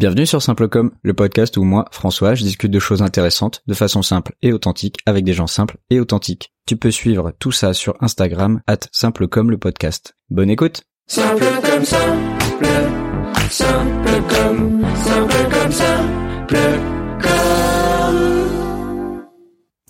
Bienvenue sur Simplecom, le podcast où moi, François, je discute de choses intéressantes de façon simple et authentique avec des gens simples et authentiques. Tu peux suivre tout ça sur Instagram, at Simplecom le podcast. Bonne écoute.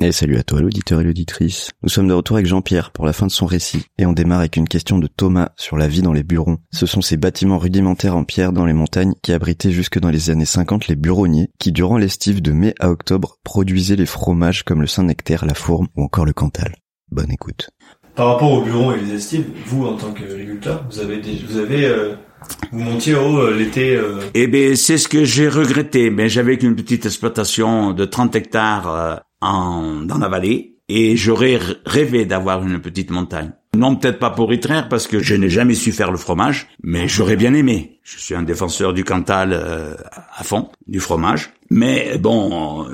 Et salut à toi l'auditeur et l'auditrice. Nous sommes de retour avec Jean-Pierre pour la fin de son récit et on démarre avec une question de Thomas sur la vie dans les burons. Ce sont ces bâtiments rudimentaires en pierre dans les montagnes qui abritaient jusque dans les années 50 les buronniers qui durant l'estive de mai à octobre produisaient les fromages comme le Saint-Nectaire, la Fourme ou encore le Cantal. Bonne écoute. Par rapport au bureau et les estives, vous en tant qu'agriculteur, vous avez des, vous avez euh, vous montiez haut euh, l'été. euh, Eh ben, c'est ce que j'ai regretté. Mais j'avais qu'une petite exploitation de 30 hectares euh, en, dans la vallée et j'aurais rêvé d'avoir une petite montagne. Non, peut-être pas pour traire parce que je n'ai jamais su faire le fromage, mais j'aurais bien aimé. Je suis un défenseur du Cantal euh, à fond, du fromage. Mais bon,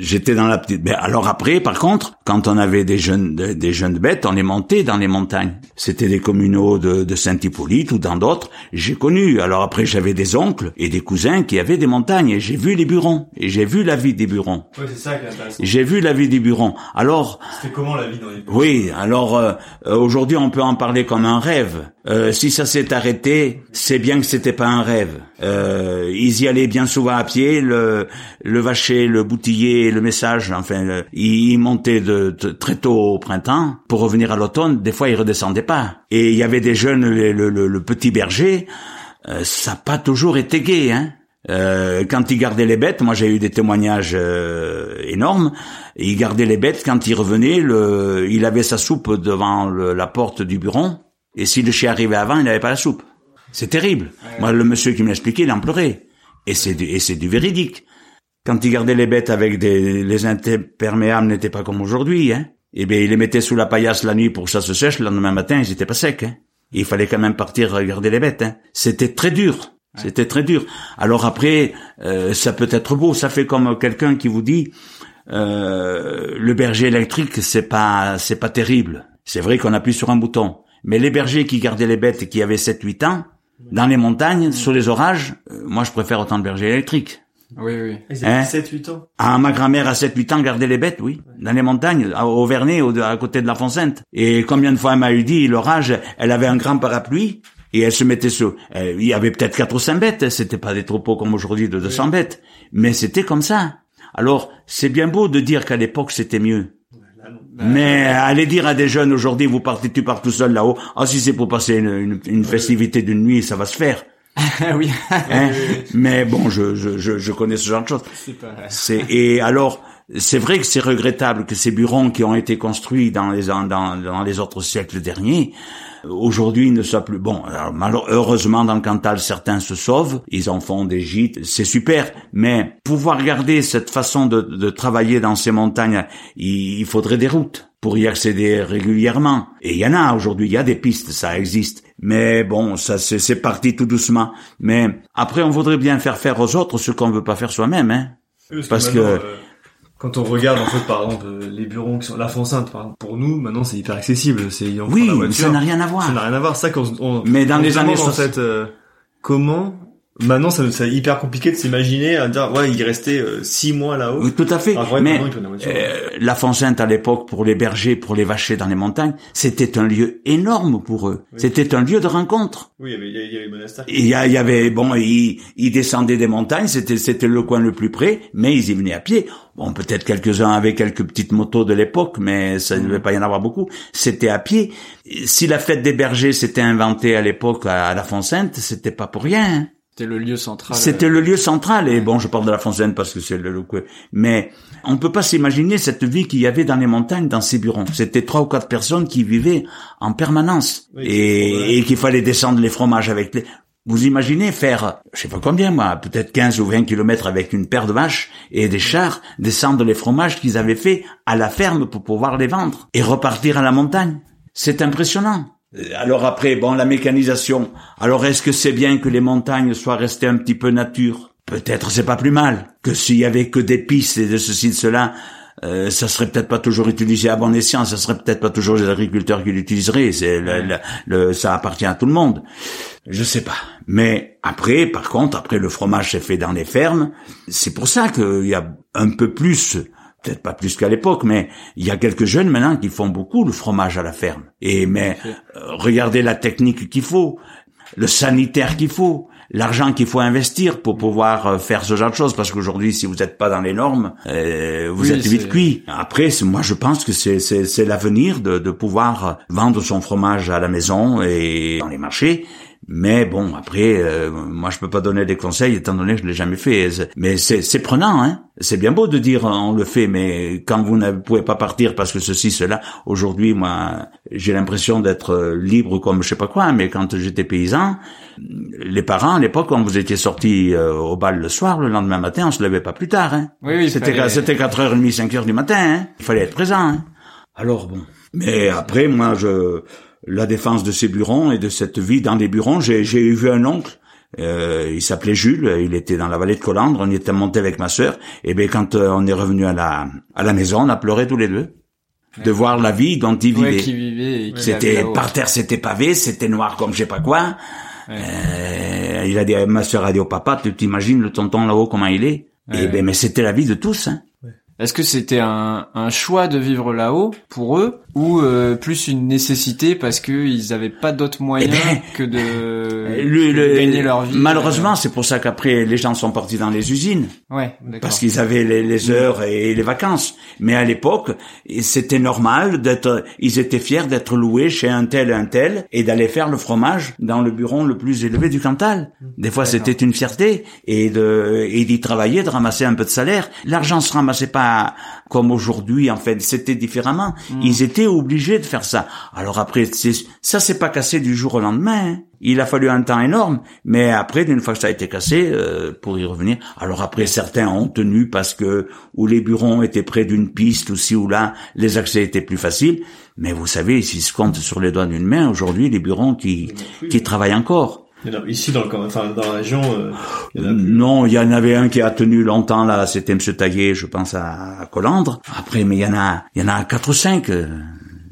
j'étais dans la petite. Ben, alors après, par contre, quand on avait des jeunes, de- des jeunes bêtes, on les montait dans les montagnes. C'était des communaux de, de Saint-Hippolyte ou dans d'autres. J'ai connu. Alors après, j'avais des oncles et des cousins qui avaient des montagnes et j'ai vu les burons et j'ai vu la vie des burons. Ouais, c'est ça qui est intéressant. J'ai vu la vie des burons. Alors, C'était comment la vie dans les bureaux oui, alors euh, euh, aujourd'hui on peut en parler comme un rêve. Euh, si ça s'est arrêté, c'est bien que c'était pas un rêve. Euh, ils y allaient bien souvent à pied, le, le vacher, le boutillier, le message. Enfin, ils, ils montaient de, de- très tôt au printemps pour revenir à l'automne. Des fois, ils redescendaient pas. Et il y avait des jeunes, le, le- le- petit berger. euh, ça n'a pas toujours été gai, hein. Euh, quand il gardait les bêtes, moi j'ai eu des témoignages euh, énormes. Il gardait les bêtes quand il revenait, le, il avait sa soupe devant le- la porte du bureau. Et si le chien arrivait avant, il n'avait pas la soupe. C'est terrible. Moi, le monsieur qui me l'expliquait, il en pleurait. Et c'est du, et c'est du véridique. Quand il gardait les bêtes avec des, les imperméables n'étaient pas comme aujourd'hui, hein. Eh bien, il les mettait sous la paillasse la nuit pour que ça se sèche. Le lendemain matin, ils étaient pas secs, hein. Il fallait quand même partir regarder les bêtes, hein. C'était très dur. C'était très dur. Alors après, euh, ça peut être beau. Ça fait comme quelqu'un qui vous dit, euh, le berger électrique, c'est pas, c'est pas terrible. C'est vrai qu'on appuie sur un bouton. Mais les bergers qui gardaient les bêtes et qui avaient 7-8 ans, dans les montagnes, sur les orages, euh, moi je préfère autant de bergers électriques. Oui, oui. Ils Hein avaient 7-8 ans. Ah, ma grand-mère à 7-8 ans gardait les bêtes, oui. Dans les montagnes, à- au Vernet, au- à côté de la Fontaine. Et combien de fois elle m'a eu dit, l'orage, elle avait un grand parapluie, et elle se mettait sur, euh, il y avait peut-être quatre ou cinq bêtes, hein. c'était pas des troupeaux comme aujourd'hui de 200 bêtes. Mais c'était comme ça. Alors, c'est bien beau de dire qu'à l'époque c'était mieux. Mais aller dire à des jeunes aujourd'hui, vous partez, tu pars tout seul là-haut. Ah, si c'est pour passer une, une, une festivité d'une nuit, ça va se faire. oui. Hein? Mais bon, je, je, je, je connais ce genre de choses. C'est et alors c'est vrai que c'est regrettable que ces burons qui ont été construits dans les dans, dans les autres siècles derniers aujourd'hui ne soient plus bon. Alors, heureusement dans le Cantal certains se sauvent, ils en font des gîtes, c'est super. Mais pouvoir garder cette façon de, de travailler dans ces montagnes, il, il faudrait des routes pour y accéder régulièrement. Et il y en a aujourd'hui, il y a des pistes, ça existe. Mais bon, ça c'est parti tout doucement. Mais après, on voudrait bien faire faire aux autres ce qu'on veut pas faire soi-même, hein. Parce que- euh, quand on regarde en fait par exemple les bureaux qui sont la Fonsainte, par exemple, pour nous maintenant c'est hyper accessible. C'est Oui, la voiture. ça n'a rien à voir. Ça n'a rien à voir. Ça quand on, Mais dans on les années demande, en 60. fait euh, comment maintenant ça c'est hyper compliqué de s'imaginer à dire ouais il restait euh, six mois là-haut. Oui, tout à fait. Mais pardon, euh, la Fontaine à l'époque, pour les bergers, pour les vachers dans les montagnes, c'était un lieu énorme pour eux. C'était un lieu de rencontre. Oui, il y avait, il y avait- il y avait le monastère. Il y, avait bon, ils, ils descendaient des montagnes, c'était c'était le coin le plus près, mais ils y venaient à pied. Bon, peut-être quelques-uns avaient quelques petites motos de l'époque, mais ça ne devait pas y en avoir beaucoup. C'était à pied. Si la fête des bergers s'était inventée à l'époque à, à la Fontaine, c'était pas pour rien. hein. C'était le lieu central. C'était le lieu central et bon, je parle de la Fontaine parce que c'est le, le mais on peut pas s'imaginer cette vie qu'il y avait dans les montagnes, dans ces bureaux. C'était trois ou quatre personnes qui vivaient en permanence Oui, et, vrai. et qu'il fallait descendre les fromages avec les. Vous imaginez faire, je sais pas combien moi, peut-être 15 ou 20 kilomètres avec une paire de vaches et des chars, descendre les fromages qu'ils avaient fait à la ferme pour pouvoir les vendre et repartir à la montagne. C'est impressionnant. Euh, Alors après, bon, la mécanisation. Alors est-ce que c'est bien que les montagnes soient restées un petit peu nature? Peut-être c'est pas plus mal que s'il y avait que des pistes et de ceci de cela. euh, ça serait peut-être pas toujours utilisé à bon escient, ça serait peut-être pas toujours les agriculteurs qui l'utiliseraient. C'est le- le- ça appartient à tout le monde. Je sais pas. Mais après, par contre, après le fromage s'est fait dans les fermes. C'est pour ça qu'il y a un peu plus, peut-être pas plus qu'à l'époque, mais il y a quelques jeunes maintenant qui font beaucoup le fromage à la ferme. Et mais euh, regardez la technique qu'il faut, le sanitaire qu'il faut, l'argent qu'il faut investir pour pouvoir euh, faire ce genre de choses. Parce qu'aujourd'hui, si vous n'êtes pas dans les normes, euh, vous Oui, êtes vite cuit. Après, moi, je pense que c'est c'est c'est l'avenir de de pouvoir vendre son fromage à la maison et dans les marchés. Mais bon, après, euh, moi, je peux pas donner des conseils étant donné que je l'ai jamais fait. Mais c'est c'est prenant, hein. C'est bien beau de dire on le fait, mais quand vous ne pouvez pas partir parce que ceci, cela. Aujourd'hui, moi, j'ai l'impression d'être euh, libre comme je sais pas quoi. Mais quand j'étais paysan, les parents à l'époque, quand vous étiez sortis euh, au bal le soir, le lendemain matin, on se levait pas plus tard. Hein. Oui, oui, C'était fallait- c'était 4h30, 5h du matin. Hein. Il fallait être présent. Hein. Alors bon. Mais après, moi, je la défense de ces burons et de cette vie dans les burons, j'ai j'ai vu un oncle. euh, il s'appelait Jules, il était dans la vallée de Colandre, on y était monté avec ma sœur, et bien quand euh, on est revenu à la à la maison, on a pleuré tous les deux de voir la vie dont il Ouais, vivait. C'était par terre, c'était pavé, c'était noir comme je sais pas quoi. Ouais. Euh, il a dit, ma sœur a dit au papa, tu t'imagines le tonton là-haut comment il est? Et ben, mais c'était la vie de tous. Hein. Est-ce que c'était un, un choix de vivre là-haut pour eux ou euh, plus une nécessité parce que ils avaient pas d'autres moyens Eh ben, que de, Le- de gagner leur vie Malheureusement, c'est pour ça qu'après les gens sont partis dans les usines euh, Ouais, d'accord. parce qu'ils avaient les, les heures et les vacances. Mais à l'époque, c'était normal d'être. Ils étaient fiers d'être loués chez un tel et un tel et d'aller faire le fromage dans le bureau le plus élevé du Cantal. Des fois, c'était une fierté et de et d'y travailler, de ramasser un peu de salaire. L'argent se ramassait pas comme aujourd'hui. En fait, c'était différemment. Ils étaient obligés de faire ça. Alors après, ça s'est pas cassé du jour au lendemain. hein. Il a fallu un temps énorme, mais après, d'une fois que ça a été cassé, euh, pour y revenir. Alors après, certains ont tenu parce que où les bureaux étaient près d'une piste ou ci ou là, les accès étaient plus faciles. Mais vous savez, s'il se compte sur les doigts d'une main, aujourd'hui, les bureaux qui qui travaillent encore. A- Ici, dans, le, camp- enfin, dans la région, euh, il y en a plus. Non, il y en avait un qui a tenu longtemps là, c'était Monsieur Taillé, je pense à, à Colandre. Après, mais il y en a, il y en a quatre ou cinq. euh,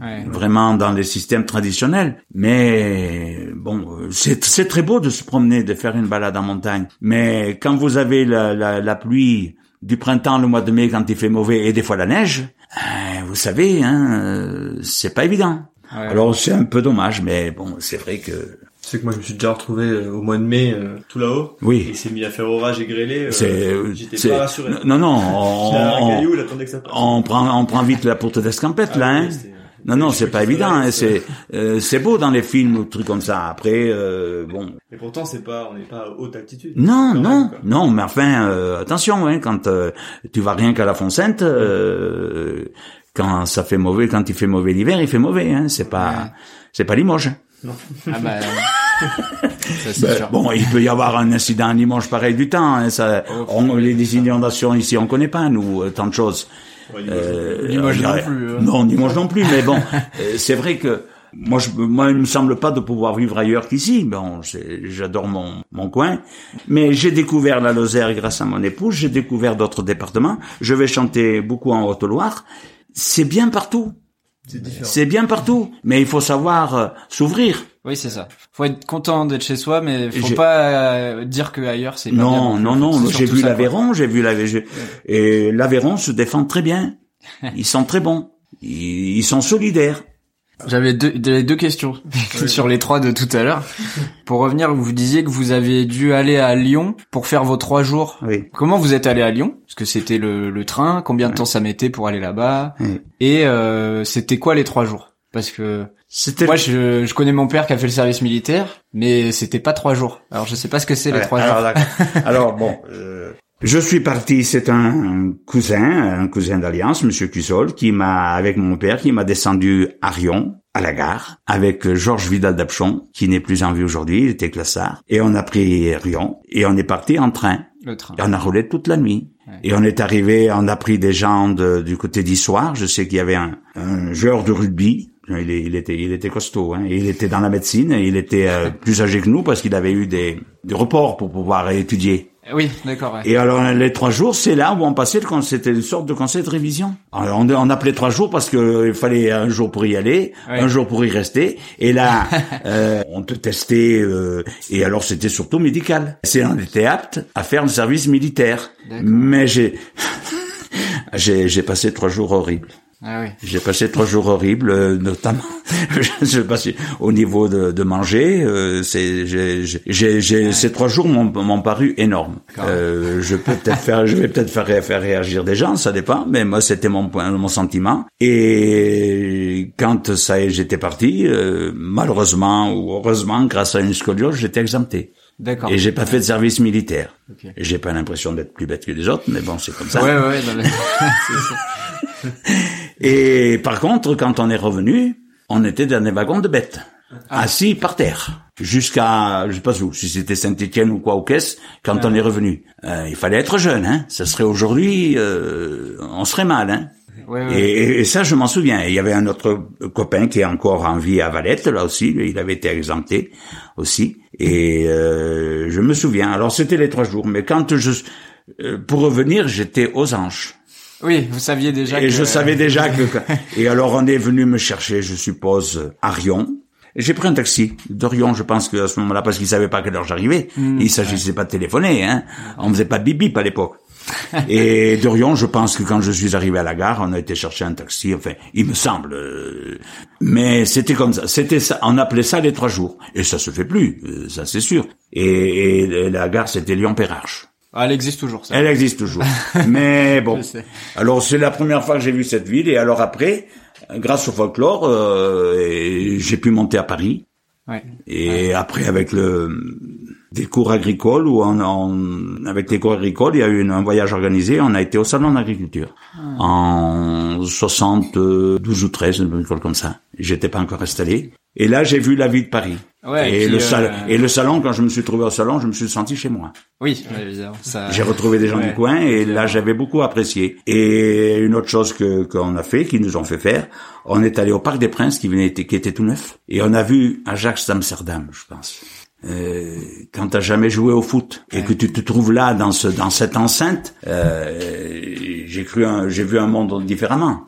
Ouais. vraiment dans les systèmes traditionnels. Mais bon, c'est c'est très beau de se promener, de faire une balade en montagne. Mais quand vous avez la, la, la pluie du printemps, le mois de mai, quand il fait mauvais, et des fois la neige, euh, vous savez, hein, euh, c'est pas évident. Ouais. Alors c'est un peu dommage, mais bon, c'est vrai que C'est que moi, je me suis déjà retrouvé euh, au mois de mai, euh, tout là-haut. Oui, il s'est mis à faire orage et grêler. euh, c'est J'étais pas rassuré. non non, J'avais un on, caillou, il attendait que ça passe. on, on prend on prend vite la porte d'escampette Ah là, oui, hein. Non, non, c'est pas évident. Hein, c'est euh, c'est beau dans les films ou trucs comme ça. Après, euh, bon, Et pourtant, c'est pas, on n'est pas à haute altitude. Non, non, même, non, mais enfin, euh, attention, hein, quand euh, tu vas rien qu'à la Fontaine, euh, quand ça fait mauvais, quand il fait mauvais l'hiver, il fait mauvais, hein, c'est pas, Ouais. c'est pas Limoges. Hein. Ah bah, ça c'est Ben, sûr. bon, il peut y avoir un incident à Limoges pareil du temps. Hein, ça, Oh. on, les, les inondations ici, on connaît pas nous euh, tant de choses. Ouais, Euh, Limoges on non dirait- plus, hein. Non, Limoges non plus. Mais bon, euh, c'est vrai que moi, je, moi, il me semble pas de pouvoir vivre ailleurs qu'ici. Bon, c'est- j'adore mon, mon coin, mais j'ai découvert la Lozère grâce à mon épouse. J'ai découvert d'autres départements. Je vais chanter beaucoup en Haute-Loire. C'est bien partout. C'est bien partout, mais il faut savoir euh, s'ouvrir. Oui, c'est ça. Faut être content d'être chez soi, mais faut pas euh, dire que ailleurs c'est bien Non, non, non. J'ai vu l'Aveyron, j'ai vu l'Aveyron, et l'Aveyron se défend très bien. Ils sont très bons. Ils, ils sont solidaires. J'avais deux, j'avais deux questions sur les trois de tout à l'heure. Pour revenir, vous disiez que vous avez dû aller à Lyon pour faire vos trois jours. Oui. Comment vous êtes allé à Lyon? Parce que c'était le, le train. Combien de temps ça mettait pour aller là-bas? Oui. Et euh, c'était quoi les trois jours? Parce que C'était moi, je, je connais mon père qui a fait le service militaire, mais c'était pas trois jours. Alors je sais pas ce que c'est les Ouais, trois alors, jours. d'accord. Alors bon, euh, je suis parti. C'est un cousin, un cousin d'alliance, Monsieur Cusol, qui m'a, avec mon père, qui m'a descendu à Rion, à la gare, avec Georges Vidal d'Apchon, qui n'est plus en vie aujourd'hui, il était classard. Et on a pris Rion et on est parti en train. Le train. Et on a roulé toute la nuit. Ouais. Et on est arrivé, on a pris des gens de- du côté d'Issoire. Je sais qu'il y avait un, un joueur de rugby. Il, était, il était costaud. Hein. Il était dans la médecine. Il était euh, plus âgé que nous parce qu'il avait eu des, des reports pour pouvoir étudier. Oui, d'accord. Ouais. Et alors les trois jours, c'est là où on passait, le con- c'était une sorte de conseil de révision. Alors, on, on appelait trois jours parce que il fallait un jour pour y aller, un jour pour y rester. Et là, euh, on te testait. euh, et alors c'était surtout médical. C'est on était apte à faire le service militaire. Mais j'ai j'ai passé trois jours horribles. Ah oui. J'ai passé trois jours horribles, euh, notamment. je passé au niveau de, de manger. euh, c'est, j'ai, j'ai- j'ai, j'ai- ces trois jours m'ont, m'ont paru énormes. Euh, je peux peut-être faire, je vais peut-être faire, ré- faire réagir des gens, ça dépend. Mais moi, c'était mon point, mon sentiment. Et quand ça, j'étais parti, euh, malheureusement ou heureusement, grâce à une scoliose, j'étais exempté. D'accord. Et j'ai pas fait de service militaire. Ok. Et J'ai pas l'impression d'être plus bête que les autres, mais bon, c'est comme ça. Ouais, ouais, dans le- c'est ça. Et par contre, quand on est revenu, on était dans des wagons de bêtes, assis par terre, jusqu'à, je sais pas où, si c'était Saint-Étienne ou quoi, ou qu'est-ce, quand on est revenu. Euh, il fallait être jeune, hein. Ça serait aujourd'hui, euh, on serait mal, hein. Ouais, ouais. Et, et ça, je m'en souviens. Il y avait un autre copain qui est encore en vie à Valette, là aussi. Il avait été exempté aussi. Et euh, je me souviens. Alors, c'était les trois jours. Mais quand je... euh, Pour revenir, j'étais aux anges. Oui, vous saviez déjà Et que... je savais déjà que... Et alors, on est venu me chercher, je suppose, à Rion. Et J'ai pris un taxi de Rion, je pense que à ce moment-là, parce qu'ils savaient pas à quelle heure j'arrivais. Il s'agissait pas de téléphoner, hein. On faisait pas de bip bip à l'époque. Et de Rion, je pense que quand je suis arrivé à la gare, on a été chercher un taxi. Enfin, il me semble. euh, Mais c'était comme ça. C'était ça. On appelait ça les trois jours. Et ça se fait plus, euh, ça c'est sûr. Et, et la gare, c'était Lyon-Perrache. Ah, elle existe toujours, ça. Elle existe toujours. Mais bon. Alors c'est la première fois que j'ai vu cette ville et alors après, grâce au folklore, euh, j'ai pu monter à Paris. Ouais. Et après avec le des cours agricoles on, on- avec les cours agricoles, il y a eu une- un voyage organisé. On a été au salon d'agriculture Ah. en 72 ou 13, une école comme ça. J'étais pas encore installé. Et là, j'ai vu la vie de Paris. Ouais, et, et puis, le sal- euh, et le salon, quand je me suis trouvé au salon, je me suis senti chez moi. Oui, évidemment. Ça... J'ai retrouvé des gens Ouais. du coin et là j'avais beaucoup apprécié. Et une autre chose que qu'on a fait, qu'ils nous ont fait faire, on est allé au Parc des Princes qui venait qui était tout neuf et on a vu Ajax d'Amsterdam, je pense. Euh, quand t'as jamais joué au foot et que tu te trouves là dans ce dans cette enceinte, euh, j'ai cru j'ai vu un monde différemment.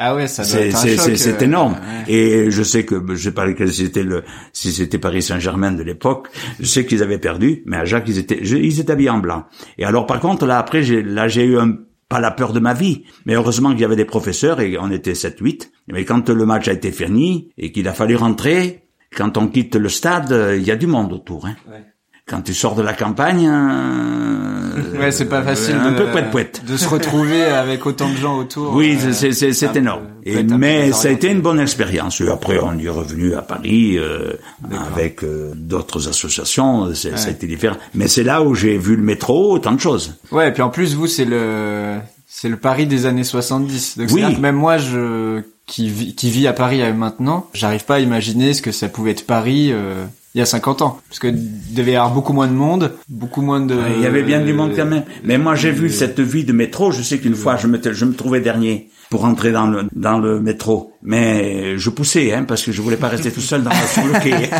Ah ouais, ça doit C'est être un c'est choc, c'est c'est euh, énorme. ouais. Et je sais que je sais pas c'était le si c'était Paris Saint-Germain de l'époque. Je sais qu'ils avaient perdu, mais à Jacques ils étaient je- ils étaient habillés en blanc. Et alors par contre là après j'ai là j'ai eu un pas la peur de ma vie, mais heureusement qu'il y avait des professeurs et on était 7 8. Mais quand le match a été fini et qu'il a fallu rentrer, quand on quitte le stade, il y a du monde autour hein. Ouais. Quand tu sors de la campagne, euh, Ouais, c'est pas facile un de, peu poète poète. de se retrouver avec autant de gens autour. Oui, euh, c'est peu- énorme. Et, mais ça a été une bonne expérience. Et après, on y est revenu à Paris euh, avec euh, d'autres associations. Ça a été différent. Mais c'est là où j'ai vu le métro, autant de choses. Ouais, et puis en plus, vous, c'est le, c'est le Paris des années 70. Donc, Oui. que même moi, je, qui qui vit à Paris euh, maintenant, j'arrive pas à imaginer ce que ça pouvait être Paris, euh, il y a 50 ans. Parce que devait y avoir beaucoup moins de monde, beaucoup moins de... Il y avait bien du monde quand même. Mais moi, j'ai vu cette vie de métro. Je sais qu'une fois, je me, je me trouvais dernier pour entrer dans le, dans le métro. Mais je poussais, hein, parce que je voulais pas rester tout seul dans, sur le quai.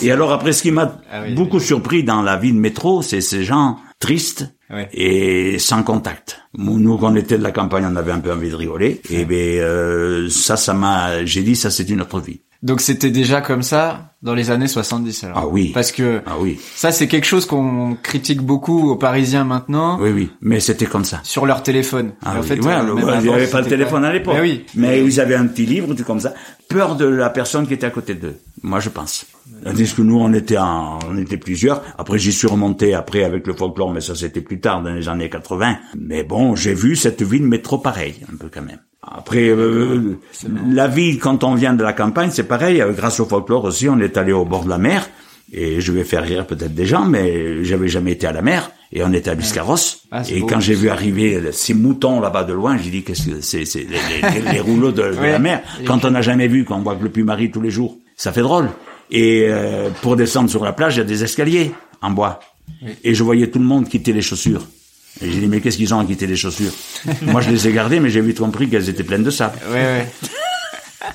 Et alors après, ce qui m'a Ah oui, beaucoup surpris dans la vie de métro, c'est ces gens tristes Ouais. et sans contact. Nous, quand on était de la campagne, on avait un peu envie de rigoler. Et ben euh, ça, ça m'a. J'ai dit, ça, c'est une autre vie. Donc c'était déjà comme ça dans les années 70 alors. Ah oui. Parce que Ah oui, ça c'est quelque chose qu'on critique beaucoup aux Parisiens maintenant oui, oui. Mais c'était comme ça. sur leur téléphone. Ah en oui. fait, Ouais, euh, le- même ouais, il n'y avant, avait pas de c'était téléphone à l'époque. Mais oui. Mais ils avaient un petit livre, tout comme ça. Peur de la personne qui était à côté d'eux. Moi, je pense. Tandis que nous, on était en, on était plusieurs. Après, j'y suis remonté après avec le folklore, mais ça c'était plus tard, dans les années 80. Mais bon, j'ai vu cette ville métro pareil, un peu quand même. Après, euh, la vie, quand on vient de la campagne, c'est pareil. Euh, Grâce au folklore aussi, on est allé au bord de la mer. Et je vais faire rire peut-être des gens, mais j'avais jamais été à la mer. Et on était à Biscarrosse. Ah, et beau. quand j'ai vu arriver ces moutons là-bas de loin, j'ai dit qu'est-ce que c'est, c'est les, les- les rouleaux de, la mer. Quand on n'a jamais vu, qu'on voit que le Puy-Marie tous les jours, ça fait drôle. Et euh, pour descendre sur la plage, il y a des escaliers en bois. Et je voyais tout le monde quitter les chaussures. Et j'ai dit mais qu'est-ce qu'ils ont à quitter les chaussures Moi je les ai gardées, mais j'ai vite compris qu'elles étaient pleines de sable. Ouais, ouais.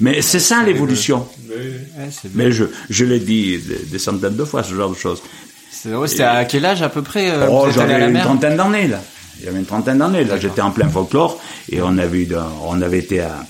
Mais c'est ça l'évolution. Ouais, Mais je, je l'ai dit des, centaines de fois, ce genre de choses. C'était à quel âge à peu près euh, Oh, j'avais une mer trentaine d'années là. J'avais une trentaine d'années là. J'étais en plein folklore et on avait eu, on avait été à,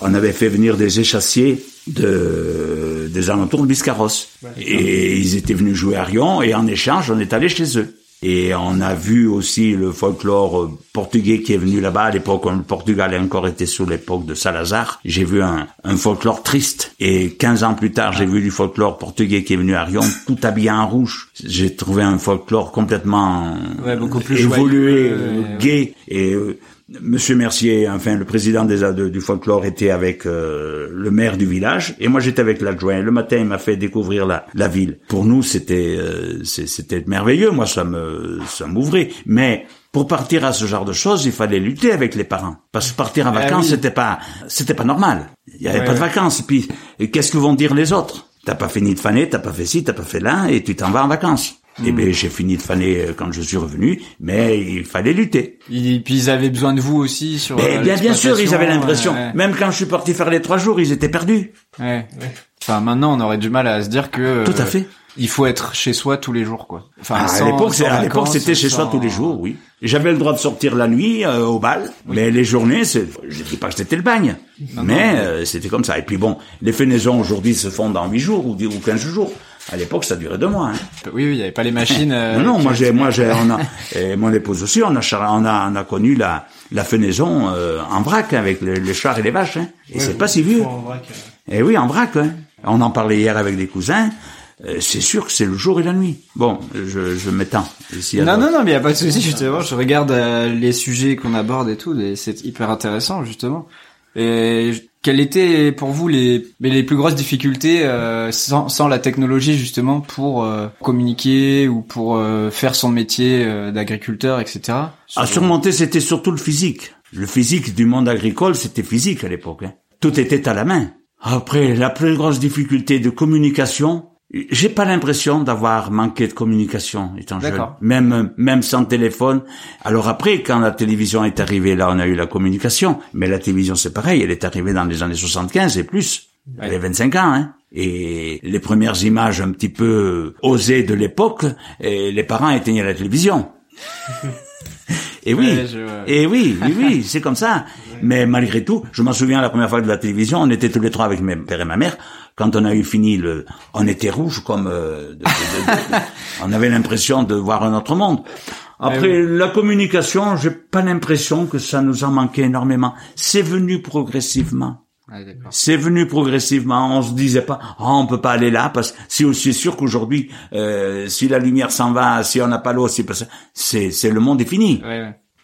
on avait fait venir des échassiers de des alentours de Biscarrosse et ils étaient venus jouer à Rion et en échange on est allé chez eux. Et on a vu aussi le folklore euh, portugais qui est venu là-bas à l'époque où le Portugal a encore été sous l'époque de Salazar. J'ai vu un, un folklore triste. Et 15 ans plus tard, j'ai vu du folklore portugais qui est venu à Rion, tout habillé en rouge. J'ai trouvé un folklore complètement Ouais, beaucoup plus évolué, joyeux, euh, ouais. gay. Et euh, Monsieur Mercier, enfin le président des de- du folklore était avec euh, le maire du village et moi j'étais avec l'adjoint. Le matin, il m'a fait découvrir la, la ville. Pour nous, c'était euh, c'était merveilleux. Moi, ça me ça m'ouvrait. Mais pour partir à ce genre de choses, il fallait lutter avec les parents. Parce que partir en Ah vacances, oui. c'était pas c'était pas normal. Il y avait Ouais, pas de vacances. Et puis qu'est-ce que vont dire les autres? T'as pas fini de faner, t'as pas fait ci, t'as pas fait là, et tu t'en vas en vacances. Eh bien, j'ai fini de faner euh, quand je suis revenu, mais il fallait lutter. Et puis ils avaient besoin de vous aussi sur. Mais euh, bien, bien sûr, ils avaient l'impression. ouais, Même quand je suis parti faire les trois jours, ils étaient perdus. ouais. Enfin, maintenant, on aurait du mal à se dire que. Tout à euh, fait. Il faut être chez soi tous les jours, quoi. Enfin, Ah, à sans- l'époque, à c'était chez soi tous les jours, oui. J'avais le droit de sortir la nuit euh, au bal, mais les journées, c'est, je dis pas que c'était le bagne, mais euh, c'était comme ça. Et puis bon, les fenaisons aujourd'hui se font dans huit jours ou, dix- ou 15 jours. À l'époque, ça durait deux mois. Hein. Oui, oui, il y avait pas les machines. euh, non, non, moi j'ai, moi j'ai, on a, et mon épouse aussi, on a, char- on a, on a connu la, la fenaison euh, en vrac avec les, les chars et les vaches. Hein. Et c'est pas si vieux. En vrac, euh, Eh oui, en vrac. Hein. On en parlait hier avec des cousins. Euh, c'est sûr que c'est le jour et la nuit. Bon, je, je m'étends. Ici, Non, non, non, mais il y a pas de souci, justement. Je regarde euh, les sujets qu'on aborde et tout, et c'est hyper intéressant, justement. Et quelles étaient pour vous les, les plus grosses difficultés euh, sans, sans la technologie, justement, pour euh, communiquer ou pour euh, faire son métier euh, d'agriculteur, etc. À surmonter, c'était surtout le physique. Le physique du monde agricole, c'était physique à l'époque. hein. Tout était à la main. Après, la plus grosse difficulté de communication, j'ai pas l'impression d'avoir manqué de communication étant jeune. Même, même sans téléphone. Alors après, quand la télévision est arrivée, là, on a eu la communication. Mais la télévision, c'est pareil. Elle est arrivée dans les années 75 et plus. Elle avait 25 ans, hein. Et les premières images un petit peu osées de l'époque, et les parents éteignaient la télévision. Et oui, Ouais, je vois. et oui, oui, oui, c'est comme ça. Mais malgré tout, je m'en souviens la première fois de la télévision, on était tous les trois avec mes père et ma mère. Quand on a eu fini le, on était rouge comme, euh, de- de- de- de- on avait l'impression de voir un autre monde. Après, la communication, j'ai pas l'impression que ça nous a manqué énormément. C'est venu progressivement. D'accord. C'est venu progressivement. On se disait pas, oh, on peut pas aller là parce que c'est sûr qu'aujourd'hui, euh, si la lumière s'en va, si on n'a pas l'eau, si parce- c'est c'est le monde est fini.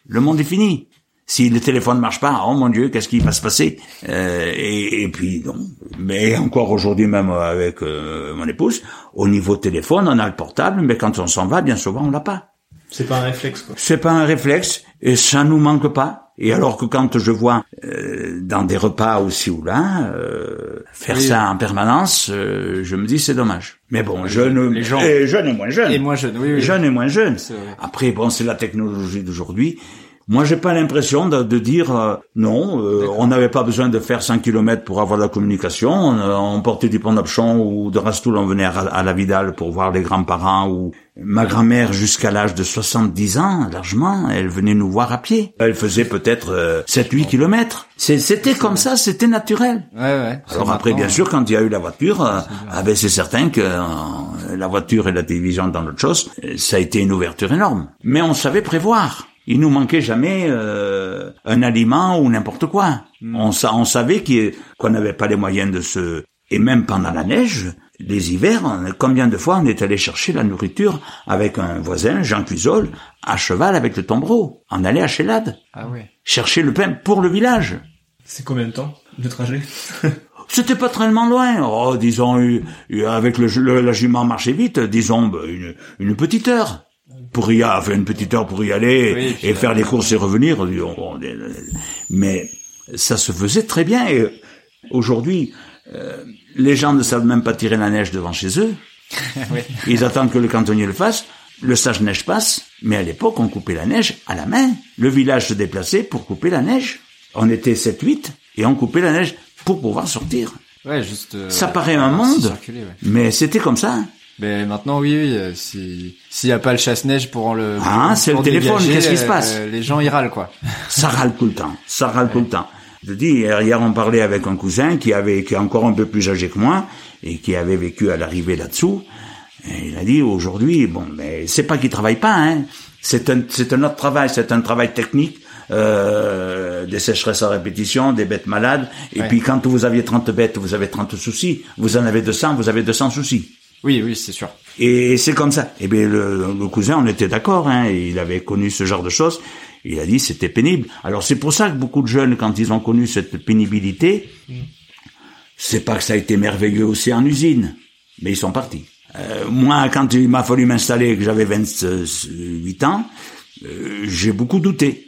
Le monde est fini. Si le téléphone ne marche pas, oh mon Dieu, qu'est-ce qui va se passer? Euh, et, et puis non. Mais encore aujourd'hui, même avec euh, mon épouse, au niveau téléphone, on a le portable, mais quand on s'en va, bien souvent, on l'a pas. C'est pas un réflexe, quoi. C'est pas un réflexe et ça nous manque pas. Et alors que quand je vois euh, dans des repas aussi ou là euh, faire Oui. ça en permanence, euh, je me dis c'est dommage. Mais bon, jeune, les gens- et jeune et moins jeune, Et moi, jeune, oui, oui. jeune et moins jeune. Après, bon, c'est la technologie d'aujourd'hui. Moi, j'ai pas l'impression de, de dire euh, non. euh, on n'avait pas besoin de faire 100 km pour avoir de la communication. On, euh, on portait du pont d'Apchon ou de Rastoul, on venait à, à la Vidal pour voir les grands-parents ou ma grand-mère jusqu'à l'âge de 70 ans, largement, elle venait nous voir à pied. Elle faisait peut-être euh, 7-8 kilomètres. C'est- C'était comme ça, c'était naturel. Ouais, ouais. Alors après, bien sûr, quand il y a eu la voiture, euh, ah ben c'est certain que euh, la voiture et la télévision dans l'autre chose, euh, ça a été une ouverture énorme. Mais on savait prévoir. Il nous manquait jamais euh, un aliment ou n'importe quoi. On, sa- on savait qu'on n'avait pas les moyens de se... Et même pendant la neige, les hivers, on- combien de fois on est allé chercher la nourriture avec un voisin, Jean Cuisol, à cheval avec le tombereau. On allait à Chélade, Ah ouais. chercher le pain pour le village. C'est combien de temps de trajet C'était pas tellement loin. Oh, disons, euh, euh, avec le, le- la jument marchait vite, disons, une, une petite heure. Pour y aller, enfin, une petite heure pour y aller Oui, et faire les courses et revenir. Mais ça se faisait très bien. Et aujourd'hui, euh, les gens ne savent même pas tirer la neige devant chez eux. Oui. Ils attendent que le cantonnier le fasse. Le sage-neige passe, mais à l'époque, on coupait la neige à la main. Le village se déplaçait pour couper la neige. On était 7-8 et on coupait la neige pour pouvoir sortir. Ouais, juste. euh, Ça paraît un monde, circuler, ouais. mais c'était comme ça. Mais maintenant, oui, oui, euh, si s'il y a pas le chasse-neige pour en le Ah, c'est le téléphone, qu'est-ce qui se euh, passe? Les gens ils râlent quoi. Ça râle tout le temps. Ça râle tout le temps. Je dis, hier, hier, on parlait avec un cousin qui avait, qui est encore un peu plus âgé que moi et qui avait vécu à l'arrivée là-dessous. Et il a dit, aujourd'hui, bon, mais c'est pas qu'il travaille pas, hein. C'est un, c'est un autre travail, c'est un travail technique, euh, des sécheresses à répétition, des bêtes malades. Et Ouais. puis quand vous aviez 30 bêtes, vous avez 30 soucis. Vous en avez 200, vous avez 200 soucis. Oui, oui, c'est sûr. Et c'est comme ça. Et bien le, le cousin, on était d'accord. Hein, il avait connu ce genre de choses. Il a dit c'était pénible. Alors c'est pour ça que beaucoup de jeunes, quand ils ont connu cette pénibilité, c'est pas que ça a été merveilleux aussi en usine, mais ils sont partis. Euh, moi, quand il m'a fallu m'installer, que j'avais 28 ans, euh, j'ai beaucoup douté.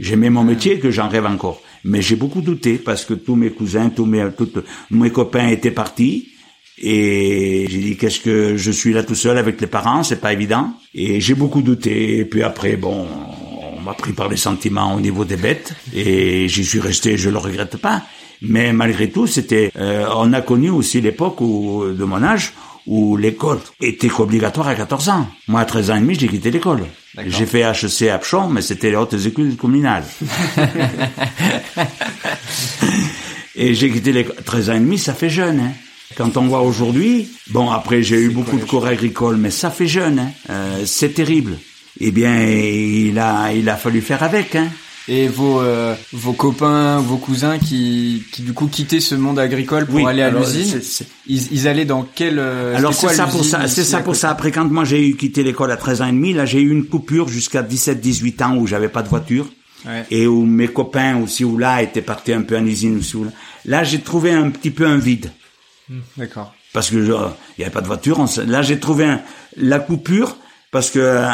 J'aimais mon métier, que j'en rêve encore. Mais j'ai beaucoup douté parce que tous mes cousins, tous mes, tous mes copains étaient partis. Et j'ai dit qu'est-ce que je suis là tout seul avec les parents, c'est pas évident. Et j'ai beaucoup douté. Et puis après, bon, on m'a pris par les sentiments au niveau des bêtes. Et j'y suis resté, je le regrette pas. Mais malgré tout, c'était, euh, on a connu aussi l'époque où, de mon âge, où l'école était obligatoire à 14 ans. Moi, à 13 ans et demi, j'ai quitté l'école. J'ai fait HEC à Pchon, mais c'était les hautes écoles communales. et j'ai quitté l'école. 13 ans et demi, ça fait jeune, hein. Quand on voit aujourd'hui, bon, après, j'ai eu beaucoup de cours agricoles, mais ça fait jeune, hein. Euh, c'est terrible. Eh bien, il a, il a fallu faire avec, hein. Et vos euh, vos copains, vos cousins qui qui du coup quittaient ce monde agricole pour Oui, aller à l'usine, ils, ils allaient dans quel euh, Alors c'est ça pour ça, c'est ça pour ça. Après quand moi j'ai eu quitté l'école à 13 ans et demi, là j'ai eu une coupure jusqu'à 17-18 ans où j'avais pas de voiture Ouais. et où mes copains aussi ou là étaient partis un peu en usine aussi ou là. Là j'ai trouvé un petit peu un vide D'accord. parce que euh, il y avait pas de voiture. on là j'ai trouvé un- la coupure parce que euh,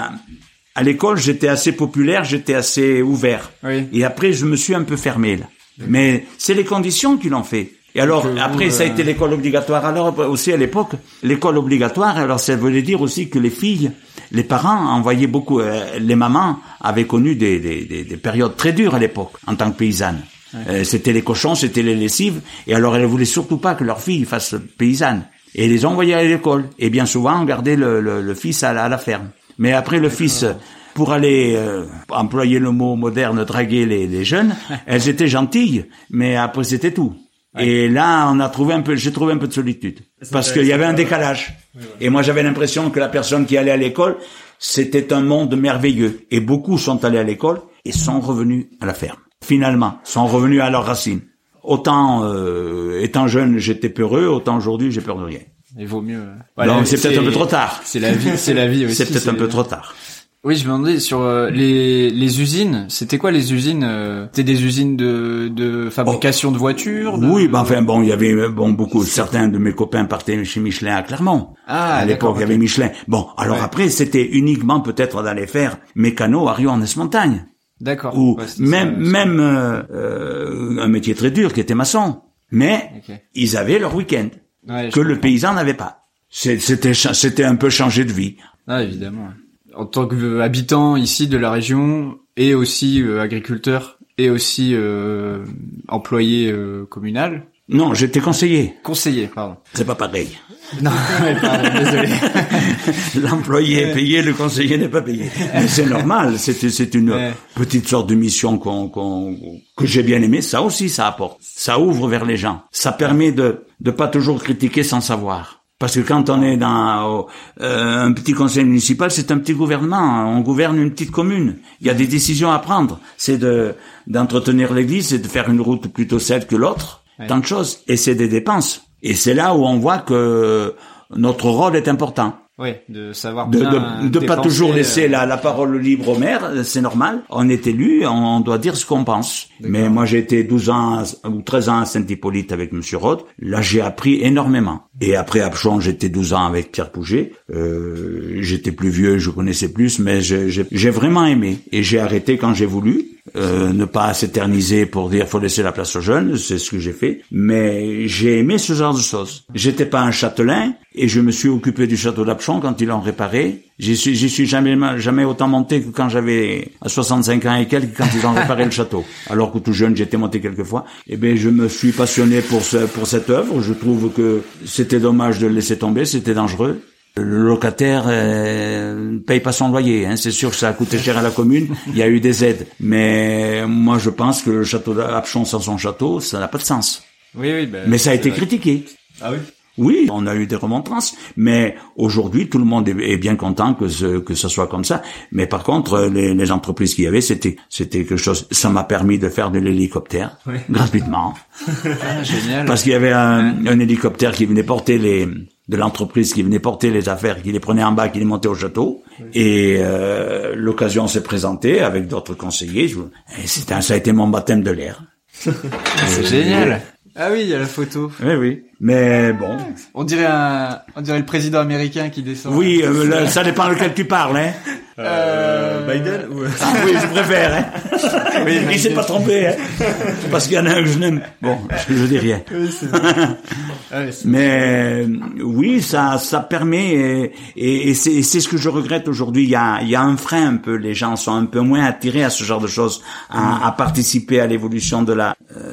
à l'école j'étais assez populaire, j'étais assez ouvert. Oui. Et après, je me suis un peu fermé là. Mais c'est les conditions qui l'ont fait. Et alors, euh, après, ça a été l'école obligatoire. Alors, aussi à l'époque, l'école obligatoire, alors ça voulait dire aussi que les filles, les parents envoyaient beaucoup, euh, les mamans avaient connu des, des, des, des périodes très dures à l'époque, en tant que paysannes. Euh, c'était les cochons, c'était les lessives, et alors elles voulaient surtout pas que leur fille fasse paysanne. Et les envoyaient à l'école. Et bien souvent, on gardait le, le, le fils à la, à la ferme. Mais après, le fils, pour aller euh, employer le mot moderne, draguer les, les jeunes, elles étaient gentilles, mais après c'était tout. Et là, on a trouvé un peu, j'ai trouvé un peu de solitude, parce qu'il y avait un décalage. Et moi, j'avais l'impression que la personne qui allait à l'école, c'était un monde merveilleux. Et beaucoup sont allés à l'école et sont revenus à la ferme. Finalement, sont revenus à leurs racines. Autant euh, étant jeune, j'étais peureux, autant aujourd'hui, j'ai peur de rien. Il vaut mieux. euh, Donc c'est peut-être un peu trop tard. C'est la vie, c'est la vie aussi. C'est peut-être un peu trop tard. Oui, je me demandais sur euh, les les usines. C'était quoi les usines euh, C'était des usines de de fabrication de voitures. de- Oui, ben enfin bon, il y avait bon beaucoup certains de mes copains partaient chez Michelin à Clermont. Ah, à l'époque, il y avait. Michelin. Bon, alors Ouais. après, c'était uniquement peut-être d'aller faire mécano à Rion-en-Montagne. D'accord. Ou Ouais, même ça, même euh, euh, un métier très dur qui était maçon. Mais ils avaient leur week-end Ouais, que le paysan n'avait pas. C'était c'était un peu changé de vie. Ah, évidemment. En tant qu'habitant ici de la région et aussi euh, agriculteur et aussi euh, employé euh, communal, Non, j'étais conseiller. conseiller, pardon. C'est pas pareil. Non, pardon, désolé. L'employé est payé, le conseiller n'est pas payé. Mais c'est normal, c'est une Ouais. petite sorte de mission qu'on que j'ai bien aimé. Ça aussi, ça apporte. Ça ouvre vers les gens. Ça permet de de pas toujours critiquer sans savoir. Parce que quand on est dans euh, un petit conseil municipal, c'est un petit gouvernement. On gouverne une petite commune. Il y a des décisions à prendre. C'est de d'entretenir l'église, c'est de faire une route plutôt celle que l'autre. Ouais. Tant de choses. Et c'est des dépenses. Et c'est là où on voit que notre rôle est important Oui, de savoir de bien de, de pas toujours laisser euh, la, la parole libre au maire, c'est normal. On est élu, on doit dire ce qu'on pense. Mais moi j'ai été 12 ans ou 13 ans à Saint-Hippolyte avec Monsieur Roth. Là j'ai appris énormément. Et après à Pchon, j'étais 12 ans avec Pierre Pouget. Euh, j'étais plus vieux, je connaissais plus, mais j'ai j'ai- j'ai vraiment aimé. Et j'ai arrêté quand j'ai voulu. Euh, ne pas s'éterniser pour dire faut laisser la place aux jeunes, c'est ce que j'ai fait. Mais j'ai aimé ce genre de choses. J'étais pas un châtelain et je me suis occupé du château d'Apchon quand ils l'ont réparé. J'y suis, j'y suis jamais, jamais autant monté que quand j'avais à 65 ans et quelques quand ils ont réparé le château. Alors que tout jeune j'étais monté quelques fois. Eh bien je me suis passionné pour ce, pour cette œuvre. Je trouve que c'était dommage de le laisser tomber, c'était dangereux. Le locataire euh, paye pas son loyer. Hein. C'est sûr que ça a coûté cher à la commune. Il y a eu des aides, mais moi je pense que le château d'Apchon sans son château, ça n'a pas de sens. Oui, oui. ben, Mais ça a été vrai. critiqué. Ah oui? Oui, on a eu des remontrances, mais aujourd'hui tout le monde est, est bien content que ce, que ce soit comme ça. Mais par contre, les, les entreprises qu'il y avait, c'était c'était quelque chose. Ça m'a permis de faire de l'hélicoptère Oui. gratuitement, Ah, génial. parce qu'il y avait un, un hélicoptère qui venait porter les de l'entreprise qui venait porter les affaires, qui les prenait en bas, qui les montait au château. Et euh, l'occasion s'est présentée avec d'autres conseillers. Et c'était un- ça a été mon baptême de l'air. C'est génial. Ah oui, il y a la photo. Oui, oui. Mais bon, On dirait un, on dirait le président américain qui descend. oui, euh, ça dépend lequel tu parles, hein. Euh, Biden ou... Ah oui, je préfère. Hein. Oui, Il s'est pas trompé, hein. parce qu'il y en a un que je n'aime. Bon, je, je dis rien. Ah oui, Mais euh, oui, ça, ça permet, et, c'est ce que je regrette aujourd'hui. Il y a, il y a un frein un peu. Les gens sont un peu moins attirés à ce genre de choses, à, à participer à l'évolution de la euh,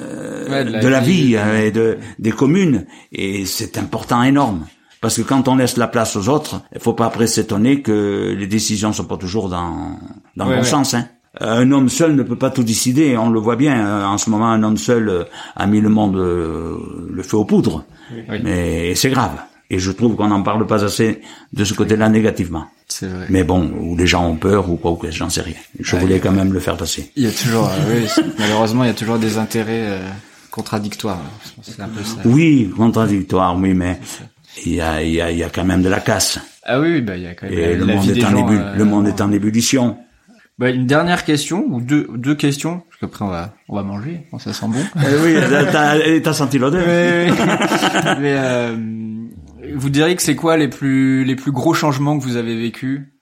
Ouais, de la, vie euh, et de des communes. Et c'est important, énorme. Parce que quand on laisse la place aux autres, il faut pas après s'étonner que les décisions sont pas toujours dans dans le Ouais, bon ouais. sens. Hein. Un homme seul ne peut pas tout décider. On le voit bien. euh, En ce moment, un homme seul euh, a mis le monde euh, le feu aux poudres. Oui. Mais c'est grave. Et je trouve qu'on n'en parle pas assez de ce côté-là négativement. C'est vrai. Mais bon, ou les gens ont peur ou quoi, ou que j'en sais rien. Je Ouais. voulais quand même le faire passer. Il y a toujours, euh, oui, malheureusement, il y a toujours des intérêts euh, contradictoires. C'est un peu ça. Oui, contradictoire, oui, mais il y a, il y a, il y a quand même de la casse. Ah oui, bah il y a quand même Et la, le la monde vie est des en gens, ébu- euh, le monde est en ébullition. Bah, une dernière question ou deux deux questions parce qu'après on va on va manger, Bon, ça sent bon. Eh oui, t'as, t'as senti l'odeur. Mais, mais, euh, vous diriez que c'est quoi les plus les plus gros changements que vous avez vécu?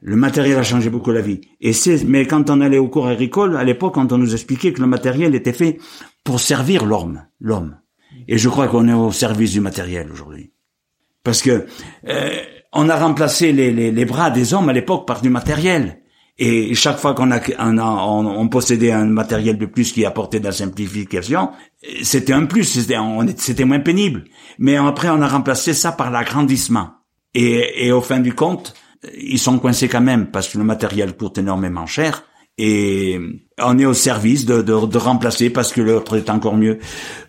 Le matériel a changé beaucoup la vie. Et c'est, mais quand on allait au cours agricole, à l'époque, quand on nous expliquait que le matériel était fait pour servir l'homme, l'homme. Et je crois qu'on est au service du matériel aujourd'hui. Parce que euh, on a remplacé les, les, les bras des hommes à l'époque par du matériel. Et chaque fois qu'on a, on, a on, possédait un matériel de plus qui apportait de la simplification, c'était un plus, c'était, on c'était moins pénible. Mais après, on a remplacé ça par l'agrandissement. Et, et au fin du compte, ils sont coincés quand même parce que le matériel coûte énormément cher et on est au service de, de, de remplacer parce que l'autre est encore mieux.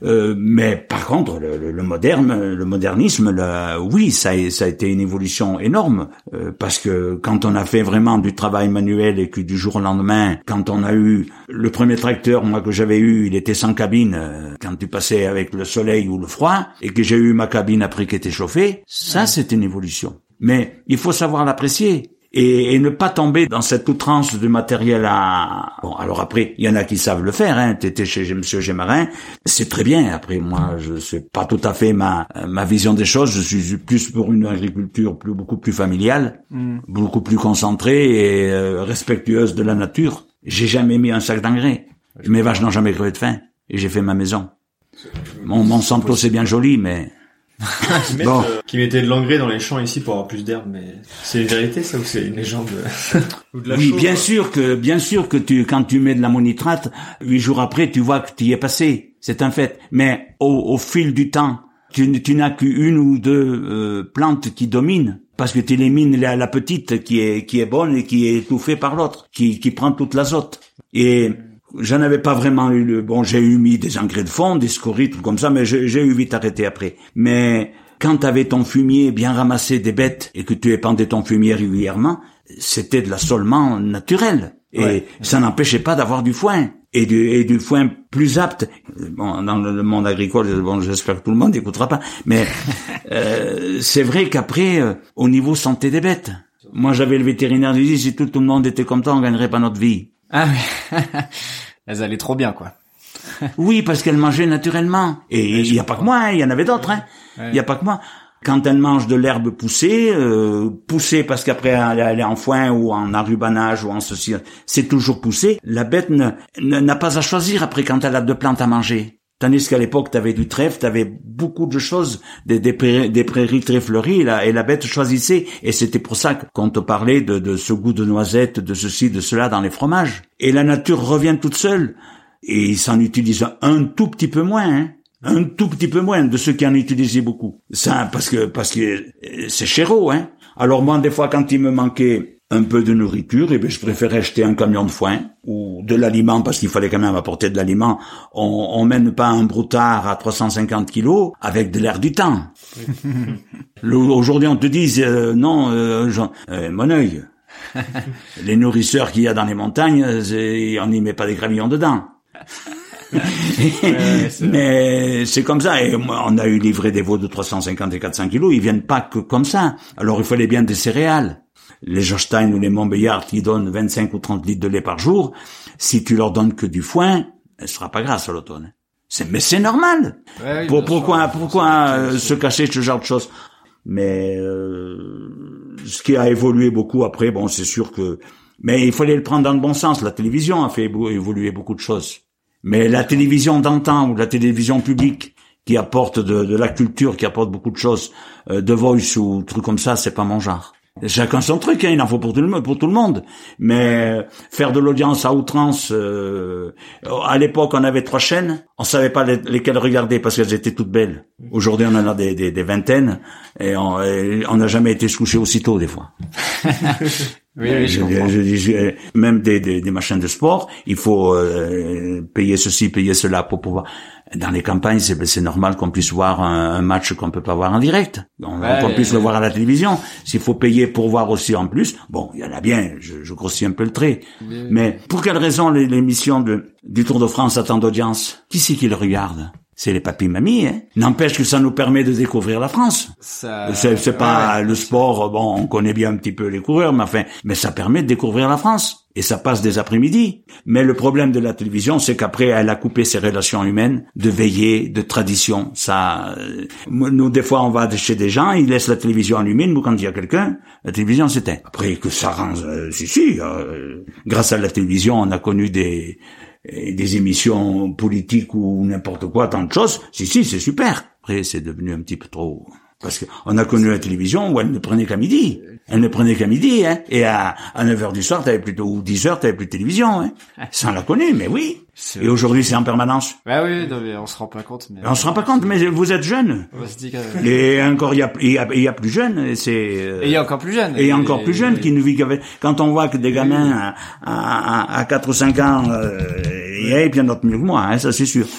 Euh, mais par contre, le, le, le moderne, le modernisme, le- oui, ça a, ça a été une évolution énorme euh, parce que quand on a fait vraiment du travail manuel et que du jour au lendemain, quand on a eu le premier tracteur, moi que j'avais eu, il était sans cabine. euh, quand tu passais avec le soleil ou le froid et que j'ai eu ma cabine après qui était chauffée, ça c'est une évolution. Mais il faut savoir l'apprécier et, et ne pas tomber dans cette outrance de matériel à... Bon, alors après, il y en a qui savent le faire, hein. T'étais chez Monsieur Gémarin, c'est très bien. Après, moi, je sais pas tout à fait ma, ma vision des choses. Je suis plus pour une agriculture plus, beaucoup plus familiale, beaucoup plus concentrée et euh, respectueuse de la nature. J'ai jamais mis un sac d'engrais. Mes vaches n'ont jamais crevé de faim. Et j'ai fait ma maison. Mon Monsanto, c'est bien joli, mais... Qui, mettent, Bon. euh, qui mettaient de l'engrais dans les champs ici pour avoir plus d'herbe, mais c'est une vérité ça ou c'est une légende? Ou de la Oui, bien quoi. sûr que, bien sûr que tu, quand tu mets de l'ammonitrate, huit jours après, tu vois que tu y es passé. C'est un fait. Mais au, au fil du temps, tu, tu n'as qu'une ou deux euh, plantes qui dominent. Parce que tu élimines la, la petite qui est, qui est bonne et qui est étouffée par l'autre, qui, qui prend toute l'azote. Et j'en avais pas vraiment eu le, bon, j'ai eu mis des engrais de fond, des scories, tout comme ça, mais j'ai eu vite arrêté après. Mais quand tu avais ton fumier bien ramassé des bêtes et que tu épandais ton fumier régulièrement, c'était de l'assolement naturel. Et Ouais. ça n'empêchait pas d'avoir du foin. Et du, et du foin plus apte. Bon, dans le monde agricole, bon, j'espère que tout le monde n'écoutera pas. Mais euh, c'est vrai qu'après, euh, au niveau santé des bêtes, moi j'avais le vétérinaire qui dit si tout, tout le monde était content, on gagnerait pas notre vie. Ah oui. Elles allaient trop bien quoi. Oui, parce qu'elle mangeait naturellement. Et il n'y a pas que moi, hein, il y en avait d'autres. hein. Il Ouais. n'y a pas que moi. Quand elle mange de l'herbe poussée, euh, poussée parce qu'après elle elle est en foin ou en arrubanage ou en ceci, c'est toujours poussé. La bête n'a pas à choisir après quand elle a deux plantes à manger. Tandis qu'à l'époque, tu avais du trèfle, tu avais beaucoup de choses, des, des, prairies, des prairies très fleuries, là, et la bête choisissait. Et c'était pour ça qu'on te parlait de, de ce goût de noisette, de ceci, de cela dans les fromages. Et la nature revient toute seule. Et il s'en utilise un tout petit peu moins, hein. Un tout petit peu moins de ceux qui en utilisaient beaucoup. Ça, parce que parce que euh, c'est chéro, hein. Alors moi, des fois, quand il me manquait un peu de nourriture, et ben je préférais acheter un camion de foin ou de l'aliment parce qu'il fallait quand même apporter de l'aliment. On, on mène pas un broutard à 350 kilos avec de l'air du temps. Aujourd'hui, on te dit euh, non, euh, Jean- euh, mon œil. les nourrisseurs qu'il y a dans les montagnes, euh, on n'y met pas des gravillons dedans. Mais c'est comme ça. Et moi, on a eu livré des veaux de 350 et 400 kilos. Ils viennent pas que comme ça. Alors il fallait bien des céréales. Les Jostein ou les Montbéliard qui donnent 25 ou 30 litres de lait par jour, si tu leur donnes que du foin, elle sera pas grasse à l'automne. C'est, mais c'est normal. Ouais, Pour- pourquoi, pourquoi euh, se cacher ce genre de choses? Mais euh, ce qui a évolué beaucoup après, bon, c'est sûr que, mais il fallait le prendre dans le bon sens. La télévision a fait évo- évoluer beaucoup de choses. Mais la télévision d'antan ou la télévision publique qui apporte de, de la culture, qui apporte beaucoup de choses, euh, de voice ou trucs comme ça, c'est pas mon genre. Chacun son truc, hein, il en faut pour tout le monde, pour tout le monde. Mais faire de l'audience à outrance, euh, à l'époque on avait trois chaînes, on savait pas les- lesquelles regarder parce qu'elles étaient toutes belles. Aujourd'hui on en a des, des, des vingtaines et on n'a jamais été se coucher aussitôt des fois. Oui, oui, je Je- je- même des, des, des machins de sport, il faut euh, payer ceci, payer cela pour pouvoir. Dans les campagnes, c'est c'est normal qu'on puisse voir un, un match qu'on peut pas voir en direct, Ouais, qu'on puisse ouais. le voir à la télévision. S'il faut payer pour voir aussi en plus, bon, il y en a bien. Je, je grossis un peu le trait, mais pour quelle raison l'émission de du Tour de France a tant d'audience? Qui c'est qui le regarde? C'est les papis mamies. Hein N'empêche que ça nous permet de découvrir la France. Ça- C'est, c'est pas ouais, le sport, bon, on connaît bien un petit peu les coureurs, mais enfin, mais ça permet de découvrir la France. Et ça passe des après-midi. Mais le problème de la télévision, c'est qu'après, elle a coupé ses relations humaines, de veillée, de tradition. Ça, euh, nous, des fois, on va chez des gens, ils laissent la télévision allumée, nous, quand il y a quelqu'un, la télévision s'éteint. Après, que ça rend, euh, si, si, euh, grâce à la télévision, on a connu des, des émissions politiques ou n'importe quoi, tant de choses. Si, si, c'est super. Après, c'est devenu un petit peu trop... Parce qu'on a connu la télévision où elle ne prenait qu'à midi. Elle ne prenait qu'à midi, hein. Et à, à 9h du soir, t'avais plutôt, ou 10h, t'avais plus de télévision, hein. Ça, on l'a connu, mais oui. Et aujourd'hui, c'est en permanence. Ouais, oui, non, mais on se rend pas compte. Mais On se rend pas compte, mais vous êtes jeune. On se dit Et encore, il y a, il y a, il y a plus jeune, et c'est... Et il y a encore plus jeune. et encore plus jeune qui ne vit qu'avec... Quand on voit que des gamins à, à, à 4 ou 5 ans, euh, il y a bien d'autres mieux que moi, hein, ça c'est sûr.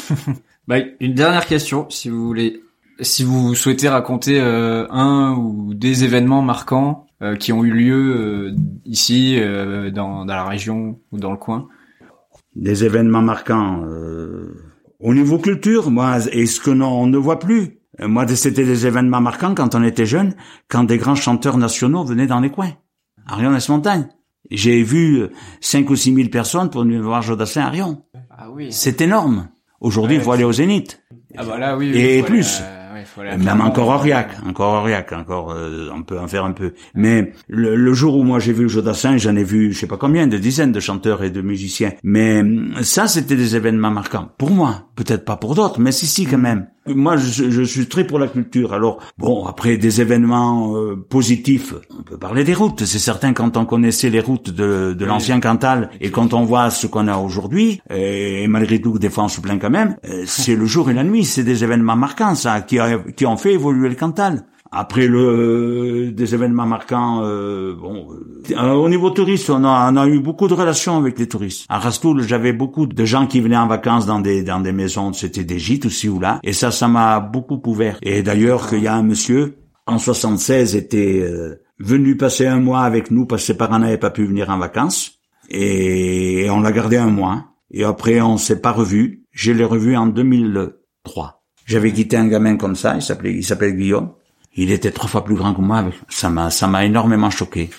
Bah, une dernière question, si vous voulez, si vous souhaitez raconter euh, un ou des événements marquants euh, qui ont eu lieu euh, ici, euh, dans, dans la région ou dans le coin. Des événements marquants. euh, Au niveau culture, moi, et ce que l'on on ne voit plus. Euh, Moi, c'était des événements marquants quand on était jeune, quand des grands chanteurs nationaux venaient dans les coins. à Rion-Montagne. J'ai vu 5 ou 6 000 personnes pour venir voir Jodassin à Rion. Ah oui. C'est énorme. Aujourd'hui, il faut aller au Zénith. Ah bah là, oui. oui, Et plus. À- ouais, faut Même encore Aurillac, encore Aurillac, encore, euh, on peut en faire un peu. Mais le, le jour où moi j'ai vu Jodassin, j'en ai vu, je sais pas combien, des dizaines de chanteurs et de musiciens. Mais ça, c'était des événements marquants. Pour moi, peut-être pas pour d'autres, mais si, si, quand même. Moi, je, je suis très pour la culture. Alors, bon, après des événements euh, positifs, on peut parler des routes. C'est certain, quand on connaissait les routes de, de l'ancien Cantal et quand on voit ce qu'on a aujourd'hui, et malgré tout, des fois on se plaint quand même, euh, c'est le jour et la nuit. C'est des événements marquants, ça, qui, a- qui ont fait évoluer le Cantal. Après le des événements marquants, euh, bon, euh, au niveau touriste, on a, on a eu beaucoup de relations avec les touristes. À Rastoul, j'avais beaucoup de gens qui venaient en vacances dans des dans des maisons, c'était des gîtes aussi ou là, et ça, ça m'a beaucoup ouvert. Et d'ailleurs, qu'il y a un monsieur en 76 était euh, venu passer un mois avec nous parce que ses parents n'avaient pas pu venir en vacances, et on l'a gardé un mois. Et après, on s'est pas revu. Je l'ai revu en 2003. J'avais quitté un gamin comme ça, il s'appelait, il s'appelle Guillaume. Il était trois fois plus grand que moi. avec- Ça m'a, ça m'a énormément choqué.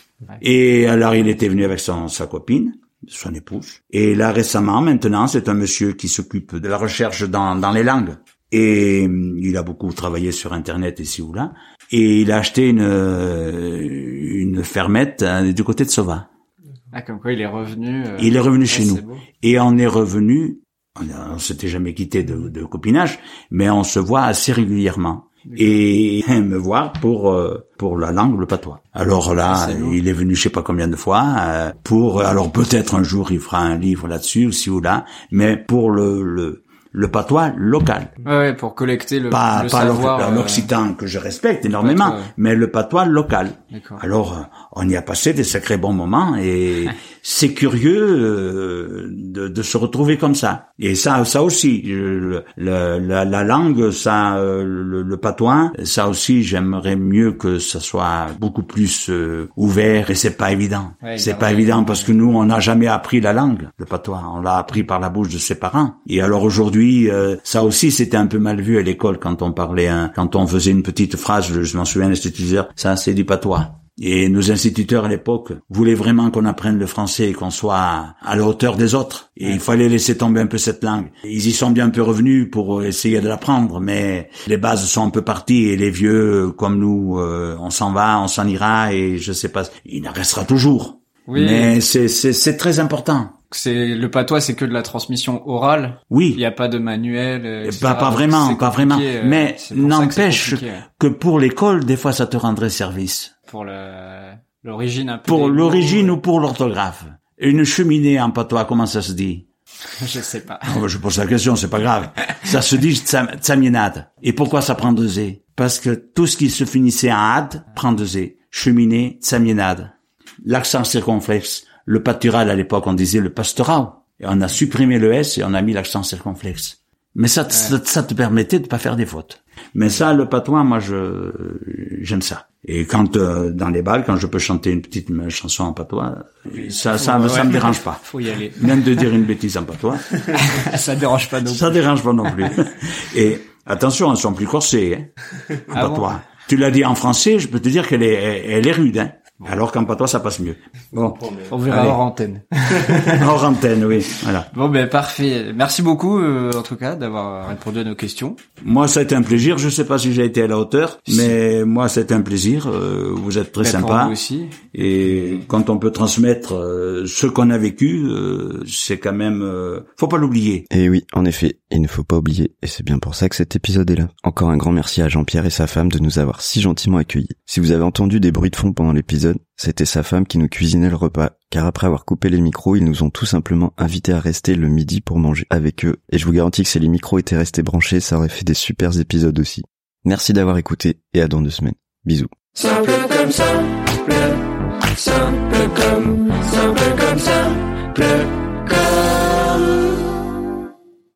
Et alors, il était venu avec son, sa copine, son épouse. Et là, récemment, maintenant, c'est un monsieur qui s'occupe de la recherche dans, dans les langues. Et hum, il a beaucoup travaillé sur Internet ici ou là. Et il a acheté une, euh, une fermette euh, du côté de Sova. Ah, comme quoi il est revenu. euh, Il est revenu ouais, chez nous. beau. Et on est revenu, on, on s'était jamais quitté de, de copinage, mais on se voit assez régulièrement. Et me voir pour euh, pour la langue, le patois. Alors là, il est venu je sais pas combien de fois euh, pour alors peut-être un jour il fera un livre là-dessus aussi ou là, mais pour le le le patois local. Ouais, ouais, pour collecter le, Pas, le pas savoir. euh, l'occitan que je respecte énormément, patois, ouais. mais le patois local. Alors, euh, on y a passé des sacrés bons moments et c'est curieux euh, de, de se retrouver comme ça. Et ça, ça aussi, le- la, la langue, ça, euh, le, le patois, ça aussi, j'aimerais mieux que ça soit beaucoup plus euh, ouvert et c'est pas évident. Ouais, c'est pas évident parce que nous, on n'a jamais appris la langue, le patois. On l'a appris par la bouche de ses parents. Et alors aujourd'hui, ça aussi, c'était un peu mal vu à l'école quand on parlait, hein, quand on faisait une petite phrase. Je, m'en souviens, l'instituteur, ça, c'est du patois. Et nos instituteurs à l'époque voulaient vraiment qu'on apprenne le français et qu'on soit à la hauteur des autres. Et il fallait laisser tomber un peu cette langue. Ils y sont bien un peu revenus pour essayer de l'apprendre, mais les bases sont un peu parties et les vieux, comme nous, euh, on s'en va, on s'en ira et je sais pas, il en restera toujours. Oui. Mais c'est très important. C'est le patois, c'est que de la transmission orale. Il Oui. n'y a pas de manuel. euh, Eh etc. Pas, pas Donc, vraiment, pas vraiment. euh, Mais que n'empêche que pour l'école, des fois, ça te rendrait service. Pour l'origine un peu. Pour l'origine ou pour l'orthographe. Une cheminée en patois, comment ça se dit je sais pas. Je pose la question, c'est pas grave. Ça se dit tsam- tsamienade. Et pourquoi ça prend deux E? Parce que tout ce qui se finissait en ad prend deux E. Cheminée, tsamienade. L'accent circonflexe. Le pâtural, à l'époque, on disait le pastoral. Et on a supprimé le S et on a mis l'accent circonflexe. Mais ça, ça, ça te permettait de pas faire des fautes. Mais ça, le patois, moi, je j'aime ça. Et quand euh, dans les balles, quand je peux chanter une petite euh, chanson en patois, ça, ça, me- ça me dérange pas. Faut y aller. Même de dire une bêtise en patois, ça dérange pas donc. ça dérange pas non plus. Et attention, elles sont plus corsées, hein, en Ah bon patois. Tu l'as dit en français, je peux te dire qu'elle est, elle est rude, hein. Alors qu'en patois, ça passe mieux. Bon, On verra Allez. hors antenne. hors antenne, oui. Voilà. Bon ben parfait. Merci beaucoup euh, en tout cas d'avoir répondu à nos questions. Moi, ça a été un plaisir. Je sais pas si j'ai été à la hauteur, mais moi, c'était un plaisir. Euh, vous êtes très Ben, pour sympa. aussi. Et quand on peut transmettre euh, ce qu'on a vécu, euh, c'est quand même, euh, faut pas l'oublier. Et oui, en effet, il ne faut pas oublier, et c'est bien pour ça que cet épisode est là. Encore un grand merci à Jean-Pierre et sa femme de nous avoir si gentiment accueillis. Si vous avez entendu des bruits de fond pendant l'épisode, c'était sa femme qui nous cuisinait le repas, car après avoir coupé les micros, ils nous ont tout simplement invités à rester le midi pour manger avec eux, et je vous garantis que si les micros étaient restés branchés, ça aurait fait des super épisodes aussi. Merci d'avoir écouté, et à dans deux semaines. Bisous.